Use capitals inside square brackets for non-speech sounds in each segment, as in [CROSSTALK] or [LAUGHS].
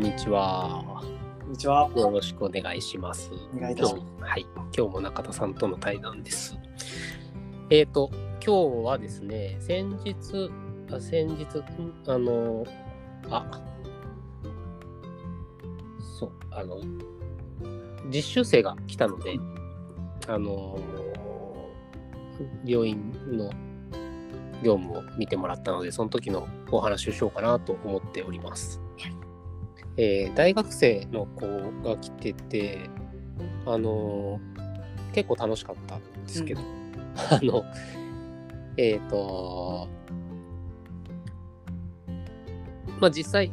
んにちは。こんにちは。よろしくお願いします。お願いいたします。はい、今日も中田さんとの対談です。えっ、と、今日はですね、先日、あ先日、んあの、あ、そう、あの、実習生が来たので、あの、病院の業務を見てもらったので、その時のお話をしようかなと思っております。えー大学生の子が来てて、あのー結構楽しかったんですけど、[LAUGHS] あの、えっ、と、まあ実際、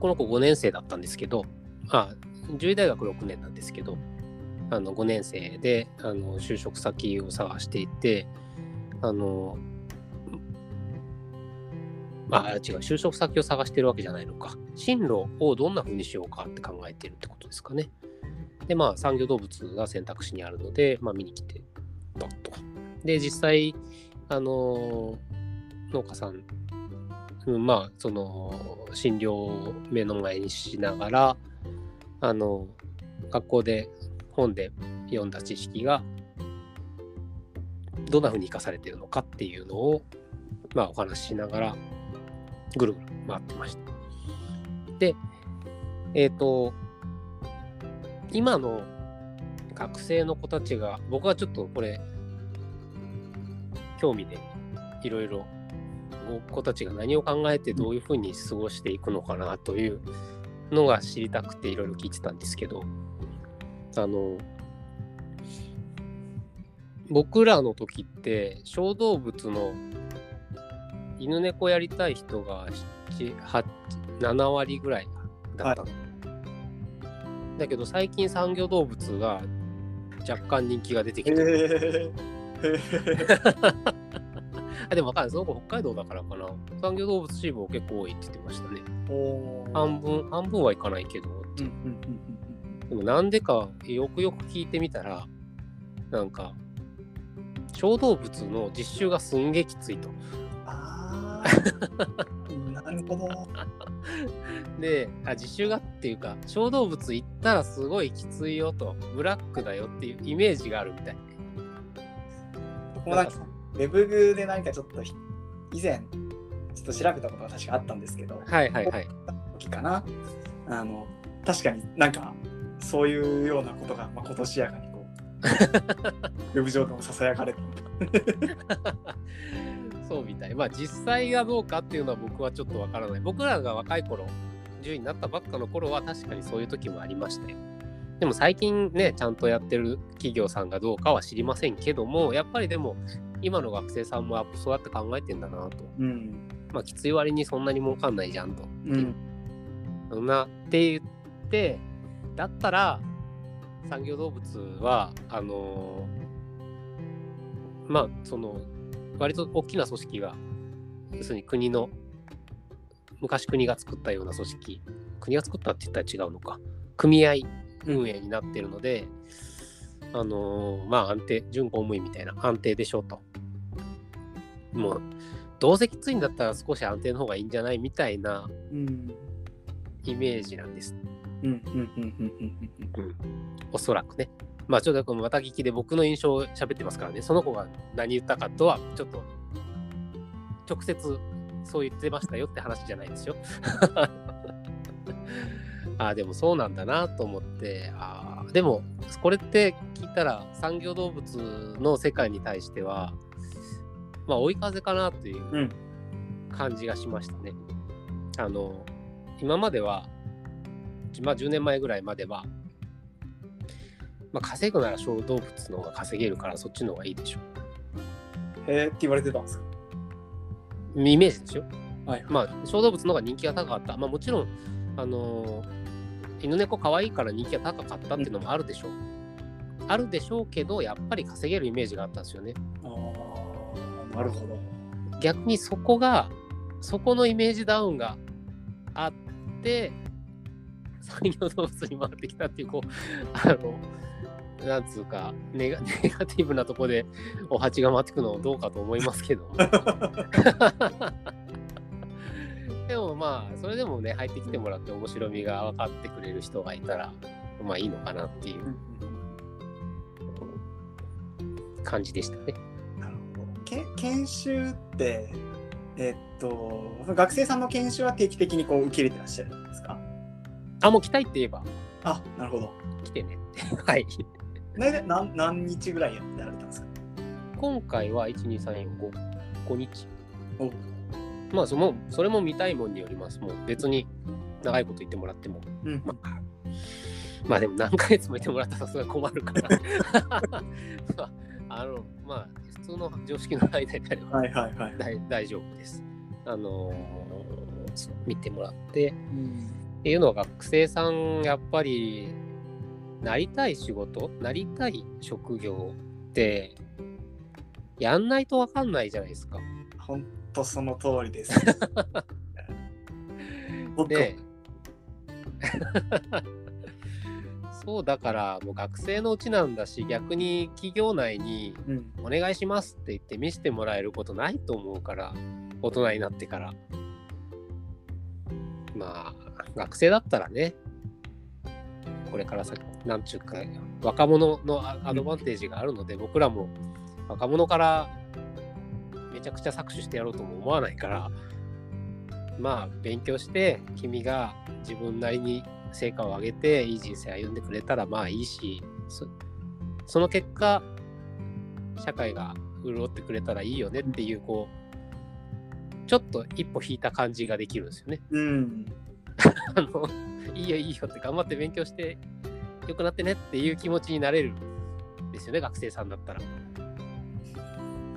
この子5年生だったんですけど、あ、獣医大学6年なんですけど、あの5年生であの就職先を探していて、あの、あ、違う、就職先を探してるわけじゃないのか。進路をどんな風にしようかって考えてるってことですかね。で、まあ、産業動物が選択肢にあるので、まあ、見に来てたと。で、実際、あの、農家さん、うんまあ、その、診療を目の前にしながら、あの、学校で本で読んだ知識が、どんな風に生かされてるのかっていうのを、まあ、お話ししながら、ぐるぐる回ってました。で、えっ、と、今の学生の子たちが、僕はちょっとこれ、興味でいろいろ子たちが何を考えてどういうふうに過ごしていくのかなというのが知りたくていろいろ聞いてたんですけど、あの、僕らの時って小動物の犬猫やりたい人が7 8 7割ぐらいだったの、だけど最近産業動物が若干人気が出てきてる、へー。[LAUGHS] あでも分かんない。その子北海道だからかな。産業動物チームも結構多いって言ってましたね。半分半分はいかないけど。うんうんうん。でもなんでかよくよく聞いてみたらなんか小動物の実習がすんげえきついと。あー [LAUGHS] なるほど。であ実習がっていうか小動物行ったらすごいきついよとブラックだよっていうイメージがあるみたい僕もなんかウェブで何かちょっとひ以前ちょっと調べたことが確かあったんですけど、はいはいはい時かな。あの確かになんかそういうようなことが、まあ、今年やかにこう [LAUGHS] ウェブ上でもささやかれて [LAUGHS] そうみたい。まあ実際がどうかっていうのは僕はちょっとわからない。僕らが若い頃10位になったばっかの頃は確かにそういう時もありましたよでも最近ねちゃんとやってる企業さんがどうかは知りませんけどもやっぱりでも今の学生さんもそうやって考えてんだなと。うん。まあきつい割にそんなに儲かんないじゃんと。うん。そんなって言ってだったら産業動物はあのーまあその割と大きな組織が要するに国の昔国が作ったような組織国が作ったって言ったら違うのか組合運営になってるので、あのーまあ安定準公務員みたいな安定でしょうともうどうせきついんだったら少し安定の方がいいんじゃないみたいなうん。イメージなんですうん。うん。うん。うん。うん。おそらくね。まあちょっとこのまた聞きで僕の印象を喋ってますからね、その子が何言ったかとはちょっと直接そう言ってましたよって話じゃないですよ。[LAUGHS] ああ、でもそうなんだなと思って、ああ、でもこれって聞いたら産業動物の世界に対しては、まあ追い風かなといううん感じがしましたね。あの、今までは、まあ10年前ぐらいまでは、まあ、稼ぐなら小動物の方が稼げるからそっちの方がいいでしょ。へーって言われてたんですか？イメージでしょ。はい。まあ、小動物の方が人気が高かった。まあ、もちろん、あのー犬猫可愛いから人気が高かったっていうのもあるでしょう。あるでしょうけど、やっぱり稼げるイメージがあったんですよね。ああ、なるほど。逆にそこが、そこのイメージダウンがあって、[LAUGHS] 産業動物に回ってきたっていう、こう、あの、なんつうかネガ、[LAUGHS] ネガティブなとこでお鉢が回ってくのどうかと思いますけど。[LAUGHS] でもまあ、それでもね、入ってきてもらって面白みが分かってくれる人がいたら、まあいいのかなっていう感じでしたね。なるほどけ研修ってえっと学生さんの研修は定期的にこう受け入れてらっしゃるんですか？あ、もう来たいって言えば、あなるほど来てねって。[LAUGHS] はい。何何日ぐらいやられたんですか？今回は1、2、3、4、5、5日。おまあその、それも見たいもんによります。もう別に長いこと言ってもらっても。うんまあ、まあでも何ヶ月もいてもらったらさすがに困るから。[LAUGHS] まあ、あの、まあ、普通の常識の間であればはいはいはい、大大丈夫です。あのー見てもらって。うんっていうのは学生さん、やっぱり、なりたい仕事、なりたい職業って、やんないとわかんないじゃないですか。本当その通りです。[LAUGHS] 僕で、[LAUGHS] そうだから、もう学生のうちなんだし、逆に企業内にうん、お願いしますって言って見せてもらえることないと思うから、大人になってから。まあ、学生だったらね、これから先、なんちゅうか、若者のアアドバンテージがあるので、僕らも若者からめちゃくちゃ搾取してやろうとも思わないから、まあ、勉強して、君が自分なりに成果を上げて、いい人生歩んでくれたらまあいいし、そその結果、社会が潤ってくれたらいいよねっていう、こう、ちょっと一歩引いた感じができるんですよね。うん、[LAUGHS] あの、いいよいいよって頑張って勉強して良くなってねっていう気持ちになれるんですよね、学生さんだったら。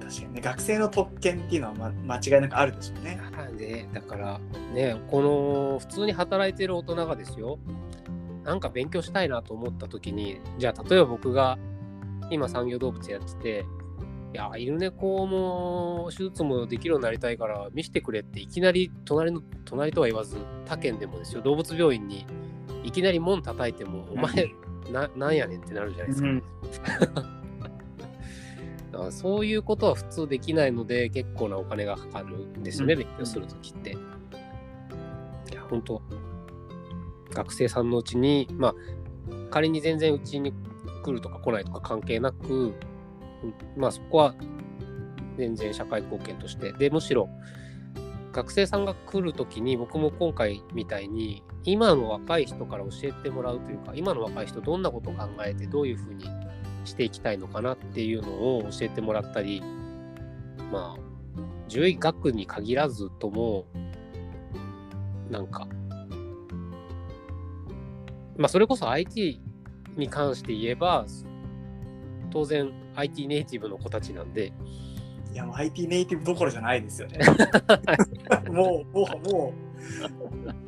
確かにね学生の特権っていうのは、ま、間違いなくあるでしょうね。で、だからね、この普通に働いてる大人がですよ、なんか勉強したいなと思った時に、じゃあ例えば僕が今産業動物やってて、いや、犬猫も手術もできるようになりたいから見せてくれっていきなり隣の、隣とは言わず他県でもですよ、動物病院にいきなり門叩いても、お前な、なんやねんってなるじゃないですか。うん [LAUGHS] そういうことは普通できないので結構なお金がかかるんですよね、うん勉強するときって。いや、本当学生さんのうちに、まあ、仮に全然うちに来るとか来ないとか関係なく、うんまあそこは全然社会貢献として。で、むしろ学生さんが来るときに僕も今回みたいに今の若い人から教えてもらうというか今の若い人どんなことを考えてどういうふうにしていきたいのかなっていうのを教えてもらったりまあ獣医学に限らずともなんかまあそれこそ IT に関して言えば当然 IT ネイティブの子たちなんでいやもう IT ネイティブどころじゃないですよね。[LAUGHS] もう、もう、も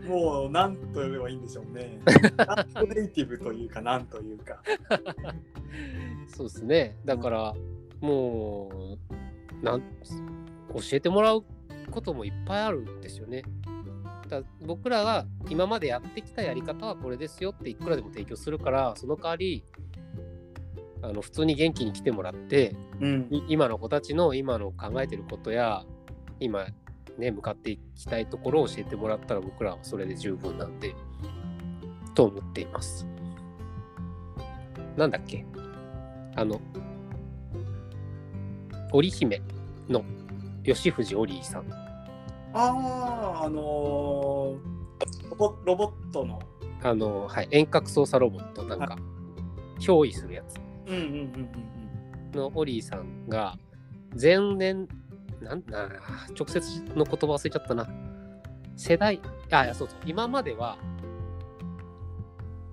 う、もう、なんと言えばいいんでしょうね。なんとネイティブというか、なんというか。そうですね。だから、もう、なん、教えてもらうこともいっぱいあるんですよね。だ僕らが今までやってきたやり方はこれですよっていくらでも提供するから、その代わり、あの普通に元気に来てもらって、うん。い今の子たちの今の考えてることや、今ね、向かっていきたいところを教えてもらったら僕らはそれで十分なんで、と思っています。なんだっけ？あの、織姫の吉藤織井さん。ああ、あのーロボ、ロボットの。あの、はい、遠隔操作ロボット、なんか、憑依するやつうんうんうんうんの織井さんが、前年、なんな直接の言葉忘れちゃったな。世代、あ、いや、そうそう、今までは、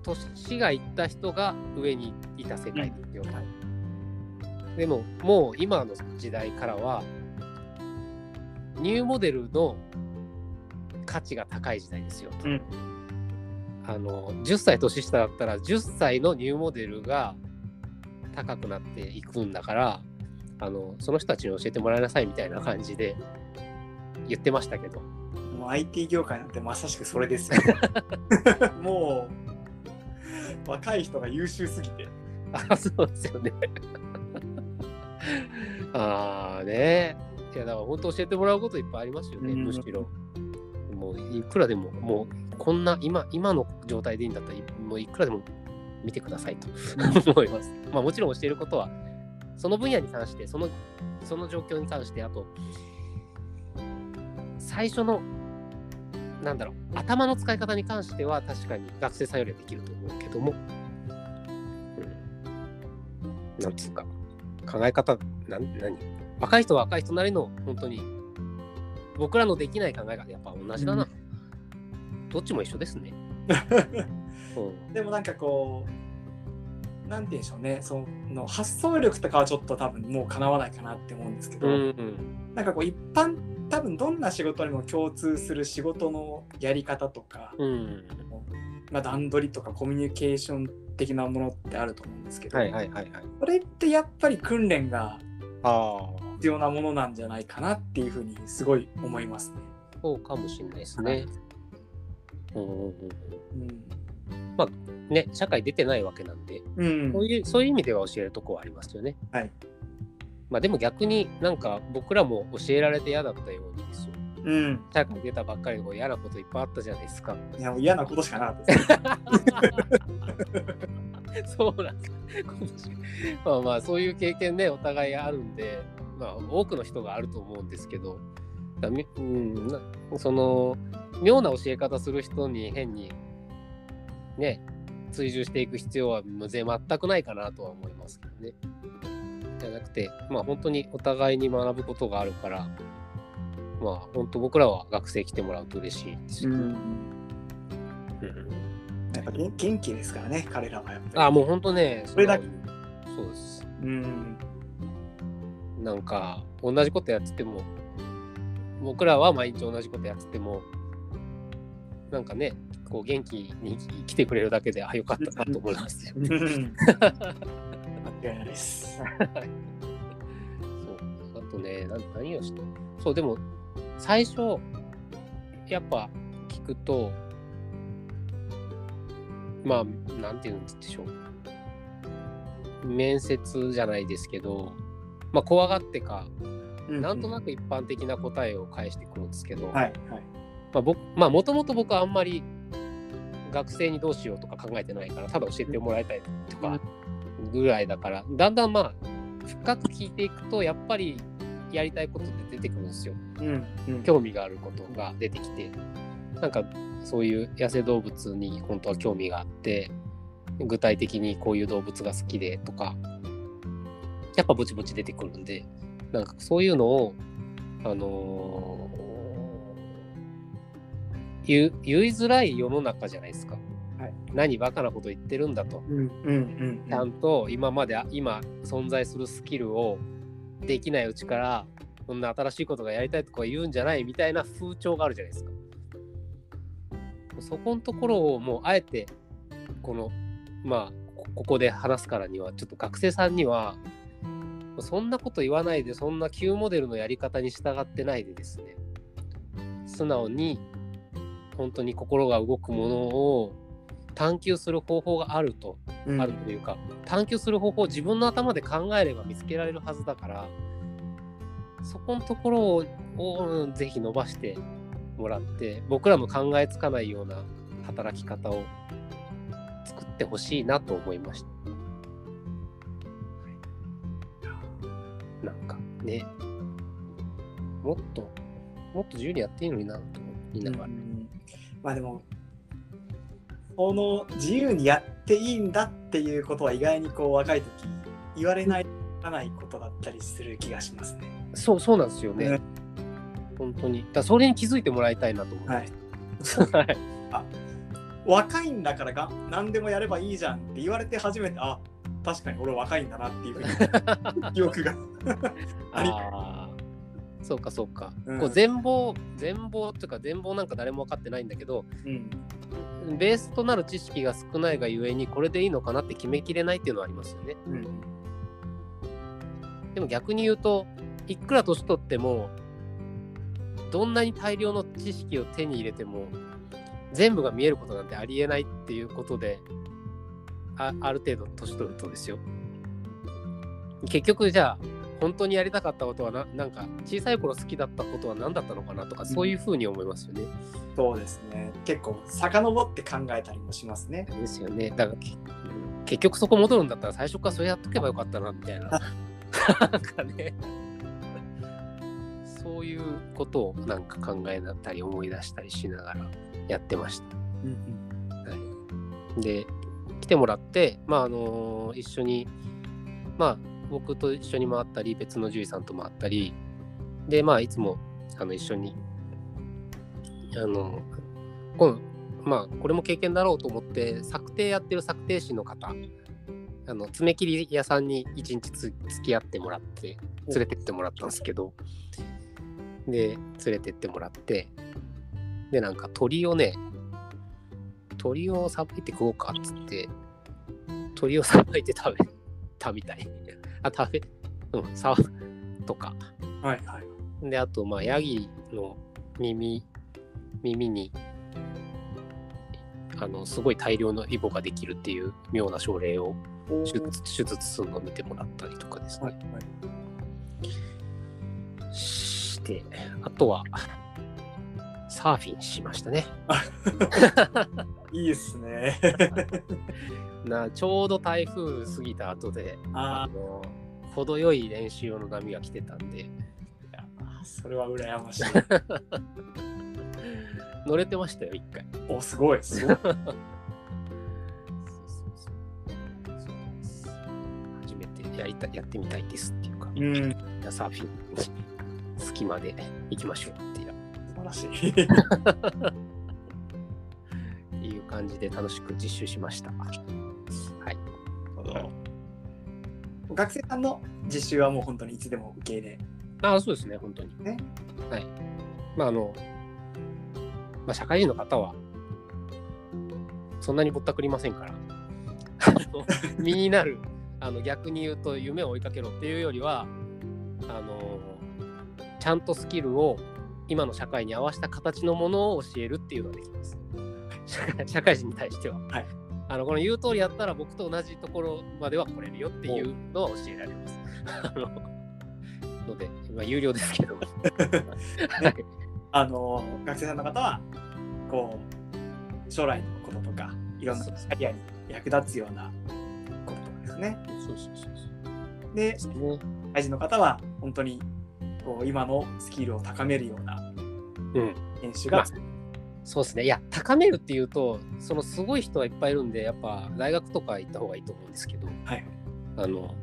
年がいった人が上にいた世界ですよ。でも、もう今の時代からは、ニューモデルの価値が高い時代ですよ。うんあの10歳年下だったら10歳のニューモデルが高くなっていくんだからあのその人たちに教えてもらいなさいみたいな感じで言ってましたけどうん。もう IT 業界なんてまさしくそれですよ。[LAUGHS] もう、若い人が優秀すぎて。あそうですよね [LAUGHS] ああねいやだから本当教えてもらうこといっぱいありますよね、うんむしろもういくらでも、もうこんな今、今の状態でいいんだったら、もういくらでも見てくださいと思います。まあもちろん教えることは、その分野に関して、そのその状況に関して、あと、最初の、なんだろう、頭の使い方に関しては、確かに学生さんよりはできると思うけども、うん、なんつうか、考え方、なん何？若い人は若い人なりの、本当に、僕らのできない考えがやっぱ同じだな。どっちも一緒ですね。[LAUGHS] う。んでもなんかこうなんて言うんでしょうね。その発想力とかはちょっと多分もうかなわないかなって思うんですけど、うんうん。なんかこう一般多分どんな仕事にも共通する仕事のやり方とか、うん。まあ、段取りとかコミュニケーション的なものってあると思うんですけど、はいはいはいはい。それってやっぱり訓練が必要なものなんじゃないかなっていうふうにすごい思いますね。そうかもしれないですね。うん。うんうんうんね、社会出てないわけなんで、うんそういうそういう意味では教えるとこはありますよね。はい。まあでも逆になんか僕らも教えられて嫌だったようにですよ。うん、社会出たばっかりでこう嫌なこといっぱいあったじゃないですか。いやもう嫌なことしかなかった。[LAUGHS] そうなんです。まあまあそういう経験ね、お互いあるんで、まあ多くの人があると思うんですけど、だみうん、なその妙な教え方する人に変にね、追従していく必要はむぜ全くないかなとは思いますけどね。じゃなくて、まあ本当にお互いに学ぶことがあるから、まあ本当僕らは学生来てもらうと嬉しいですよ。うん、うんやっぱ元元気ですからね彼らはやっぱり。あ、もう本当ね、それだけそうです。うんなんか同じことやってても僕らは毎日同じことやっててもなんかねこう元気に来てくれるだけであよかったなと思いますよ。うん間違いないです。そうあとねな何をしてそうでも最初やっぱ聞くとまあなんていうんでしょう面接じゃないですけどまあ怖がってかなんとなく一般的な答えを返してくるんですけど、はいはい。まあ僕まあもともと僕はあんまり学生にどうしようとか考えてないからただ教えてもらいたいとかぐらいだからだんだんまあ深く聞いていくとやっぱりやりたいことって出てくるんですよ。うんうん。興味があることが出てきて。なんかそういう野生動物に本当は興味があって具体的にこういう動物が好きでとかやっぱぼちぼち出てくるんでなんかそういうのをあのー言う言いづらい世の中じゃないですか。はい何バカなこと言ってるんだと。うんうんうんちゃんと今まで今存在するスキルをできないうちからこんな新しいことがやりたいとか言うんじゃないみたいな風潮があるじゃないですか。そこのところをもうあえてこのまあこここで話すからにはちょっと学生さんにはそんなこと言わないでそんな旧モデルのやり方に従ってないでですね素直に本当に心が動くものを探求する方法があるとうんあるというか、探求する方法を自分の頭で考えれば見つけられるはずだからそこのところををうんぜひ伸ばしてもらって僕らの考えつかないような働き方を作ってほしいなと思いました。なんかねもっともっと自由にやっていいのになと思いながら。うんまあでもこの自由にやっていいんだっていうことは意外にこう若い時言われないかないことだったりする気がしますね。そうそうなんですよね。ね本当に。だそれに気づいてもらいたいなと思いはます。い、はい。若いんだからが何でもやればいいじゃんって言われて初めてあ確かに俺若いんだなっていうふうに記憶が [LAUGHS] ありああ。そうかそうか。うんこう全貌全貌っていうか全貌なんか誰も分かってないんだけどうんベースとなる知識が少ないがゆえにこれでいいのかなって決めきれないっていうのはありますよね。うんでも逆に言うといくら年取ってもどんなに大量の知識を手に入れても全部が見えることなんてありえないっていうことであある程度年取るとですよ結局じゃあ本当にやりたかったことはななんか小さい頃好きだったことは何だったのかなとかそういうふうに思いますよね。そうですね。結構遡って考えたりもしますね。ですよね。だからけ結局そこ戻るんだったら最初からそれやっとけばよかったなみたいな。[LAUGHS] なんかね。[LAUGHS] そういうことをなんか考えたり思い出したりしながらやってました。はい、で来てもらって、まああの一緒に、まあ、僕と一緒に回ったり別の獣医さんと回ったりでまあいつもあの一緒にあのこのまあこれも経験だろうと思って策定やってる策定士の方あの爪切り屋さんに一日つ付き合ってもらって連れてってもらったんですけどで連れてってもらってでなんか鳥をね鳥をさばいて食おうかっつって鳥をさばいて食べたみたいあ食べうんさとかはいはい。であとまあヤギの耳耳にあのすごい大量のイボができるっていう妙な症例を手術手術するのを見てもらったりとかですはいね、はい。してあとはサーフィンしましたね [LAUGHS] いいですね。[LAUGHS] なちょうど台風過ぎた後でああの程よい練習用の波が来てたんであ、それは羨ましい。[LAUGHS] 乗れてましたよ一回お、すごい、すごい。[LAUGHS] 初めてやりたやってみたいですっていうか、うん、じゃあサーフィン隙間で行きましょうっていう素晴らしい。[LAUGHS] っていう感じで楽しく実習しました。はい。学生さんの実習はもう本当にいつでも受け入れ。ああ、そうですね、本当に。ねはい。まあ、あの、まあ、社会人の方は、そんなにぼったくりませんから、[LAUGHS] 身になる、あの逆に言うと、夢を追いかけろっていうよりは、あの、ちゃんとスキルを今の社会に合わせた形のものを教えるっていうのができます。社会社会人に対しては。はいあのこの言う通りやったら僕と同じところまでは来れるよっていうのは教えられます。あのので、まあ、有料ですけど。[LAUGHS] はいあの、学生さんの方は、こう、将来のこととか、いろんなキャリアに役立つようなこととかですね。そうそうそうそう。でで、すね。社会人の方は、本当に、こう、今のスキルを高めるようなうん。研修が、そうですね。いや、高めるっていうと、そのすごい人はいっぱいいるんで、やっぱ大学とか行った方がいいと思うんですけど、はい。あの、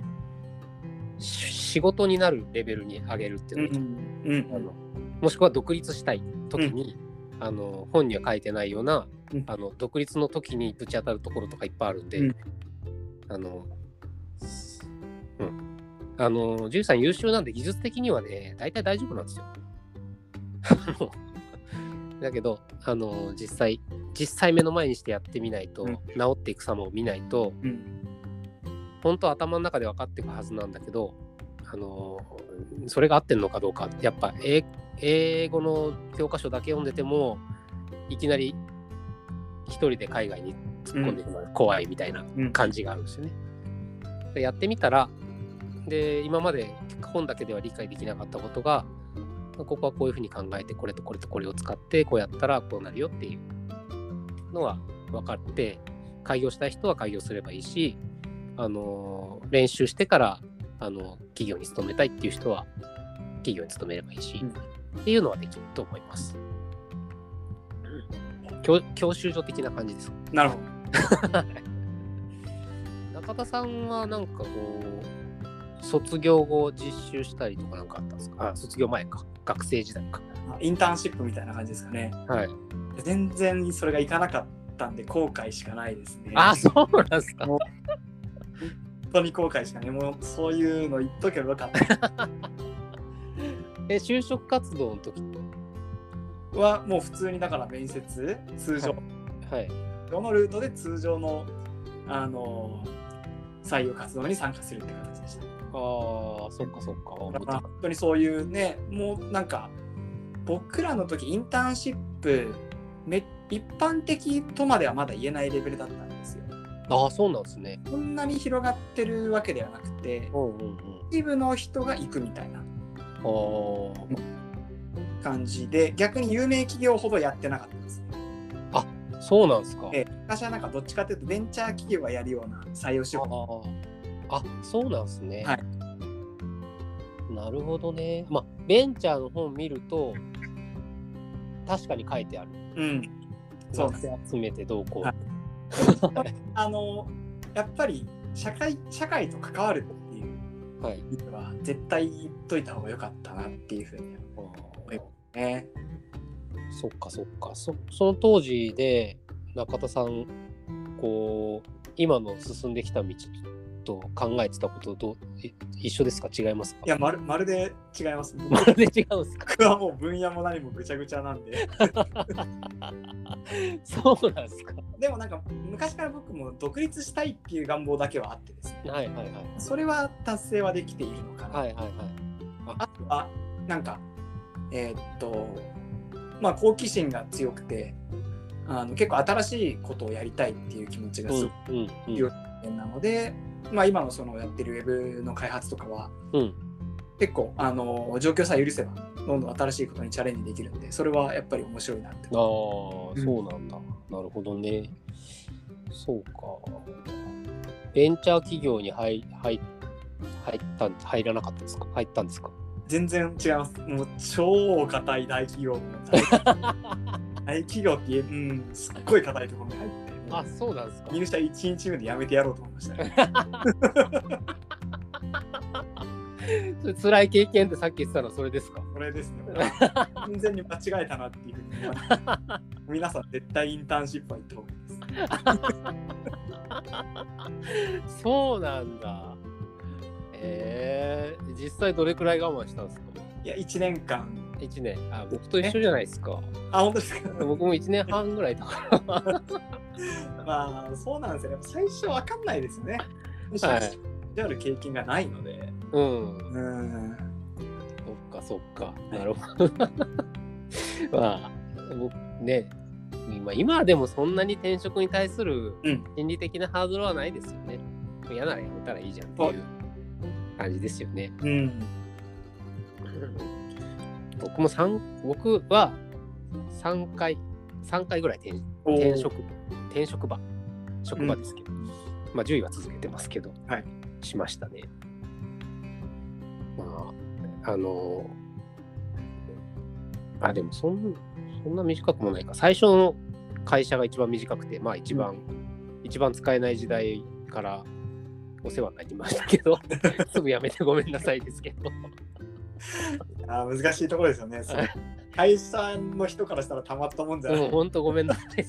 し仕事になるレベルに上げるっていうのがうん、うん、あのもしくは独立したい時に、あの本には書いてないような、うんあの独立の時にぶち当たるところとかいっぱいあるんで、うんあの、うん。あの、ジュイさん優秀なんで技術的にはね、大体大丈夫なんですよ。[LAUGHS] だけど、あの、実際、実際目の前にしてやってみないと、うん。治っていく様を見ないと、うん、本当は頭の中で分かっていくはずなんだけど、あのそれが合ってるのかどうかやっぱ英英語の教科書だけ読んでてもいきなり一人で海外に突っ込んでいくのが怖いみたいなうん、感じがあるんですよね。でやってみたらで今まで本だけでは理解できなかったことがここはこういうふうに考えてこれとこれとこれを使ってこうやったらこうなるよっていうのは分かって開業したい人は開業すればいいし、あの練習してからあの企業に勤めたいっていう人は企業に勤めればいいし、うんっていうのはできると思います。教教習所的な感じです。なるほど。[LAUGHS] 中田さんはなんかこう卒業後実習したりとかなんかあったんですか？あ卒業前か学生時代かインターンシップみたいな感じですかね。はい全然それがいかなかったんで後悔しかないですね。あそうなんですか本当に後悔しかない。もうそういうの言っとけばよかった。[LAUGHS] え就職活動の時はもう普通にだから面接通常はいどのルートで通常のあの採用活動に参加するって形。ああそっかそっか。本当にそういうねもうなんか僕らの時インターンシップめ一般的とまではまだ言えないレベルだったんですよ。ああそうなんですね。そんなに広がってるわけではなくてうんうんうん。一部の人が行くみたいな。感じで逆に有名企業ほどやってなかったです。ね。そうなんですか。え昔はなんかどっちかというとベンチャー企業がやるような採用手あ法ーあ、そうなんですね。はいなるほどね。まあ、ベンチャーの本見ると、確かに書いてある。うんそう集めてどうこう。はい [LAUGHS] あのやっぱり社会社会と関わるっていうはい。意味では絶対言っといた方が良かったなっていうふうにね。そっかそっか。そその当時で中田さん、こう、今の進んできた道と考えてたことどうい一緒ですか？違いますか？いやまるまるで違います。[LAUGHS] まるで違うんですか？僕はもう分野も何もぐちゃぐちゃなんで。[LAUGHS] そうなんですか？でもなんか昔から僕も独立したいっていう願望だけはあってですね。はいはいはい。それは達成はできているのかな。はいはいはい。あとはなんかえーっとまあ好奇心が強くてあの結構新しいことをやりたいっていう気持ちがすごくうんうんうん強い人間なので、まあ今のそのやってるウェブの開発とかはうん。結構あの状況さえ許せばどんどん新しいことにチャレンジできるんでそれはやっぱり面白いなって。ああ、うん。そうなんだ。なるほどね。そうか。ベンチャー企業に入入入った入らなかったですか？入ったんですか？全然違います。もう超硬い大企業。の大大企業ってうんすっごい硬いところに入ってあ、そうなんですか。入社1日目で辞めてやろうと思いましたね。辛い経験ってさっき言ってたのはそれですか？これですね。[LAUGHS] 完全に間違えたなっていう皆さん絶対インターンシップは行った方がいいです。そうなんだ。えー、実際どれくらい我慢したんですか？いや1年間 ?1 年。あ、僕と一緒じゃないですか。あ本当ですか？[LAUGHS] 僕も1年半ぐらいだから。[LAUGHS] まあそうなんですよね。最初わかんないですよね。[LAUGHS] はいである経験がないので。うん。うん。そっかそっか。いなるほど。まあ、僕ね、今今はでもそんなに転職に対するうん心理的なハードルはないですよね。嫌ならやめたらいいじゃんっていう感じですよね。うん。僕も三僕は3回、3回ぐらい転転職、転職場、職場ですけど、まあ10位は続けてますけど、はいしましたね。まあ、あの、あ、でもそんそんな短くもないか。最初の会社が一番短くて、まあ一番、一番使えない時代からお世話になりましたけど、[LAUGHS] すぐ辞めてごめんなさいですけど。あ難しいところですよね。会社の人からしたらたまったもんじゃない。もう本当ごめんなさい。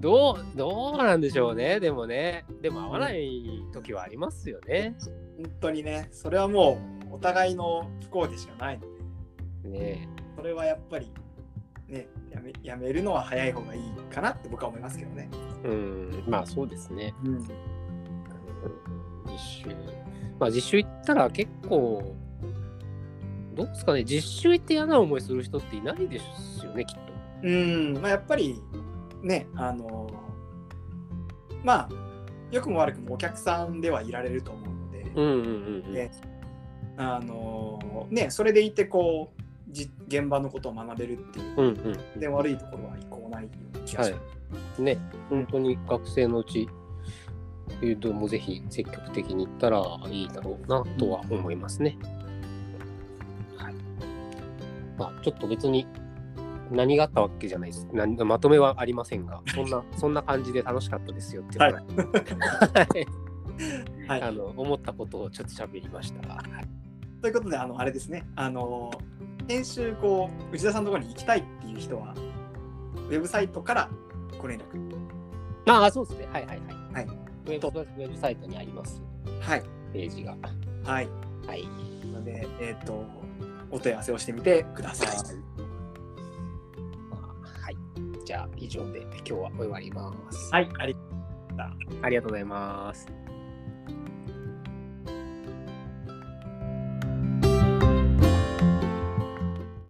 どう、どうなんでしょうね。でもね、でも合わない時はありますよね。本当にね、それはもうお互いの不幸でしかないので、ねそれはやっぱりね、やめやめるのは早い方がいいかなって僕は思いますけどね。うん、まあそうですね。うん。実習。まあ実習行ったら結構、どうですかね、実習行って嫌な思いする人っていないですよね、きっと。うん、まあやっぱりね、あのまあ良くも悪くもお客さんではいられると思うので、うんうんうんうん。ねあのね、それでいてこうじ現場のことを学べるっていう、うんうんで悪いところは一個もないような気がします。ね、本当に学生のうち、誘導もぜひ積極的に行ったらいいだろうなとは思いますね。はい。まあ、ちょっと別に何があったわけじゃないです。なんまとめはありませんが、[LAUGHS] そんな、そんな感じで楽しかったですよっていうのが、はい [LAUGHS] はいあの思ったことをちょっと喋りました。はいということであのあれですねあの編集こう内田さんのところに行きたいっていう人はウェブサイトからご連絡ああ、そうですね。はいはいはい。はいウェブウェブサイトにあります、はいページが。はいはい。のでえっ、とお問い合わせをしてみてください。まあはい。じゃあ、以上で今日は終わります。はい、ありありがとうございます。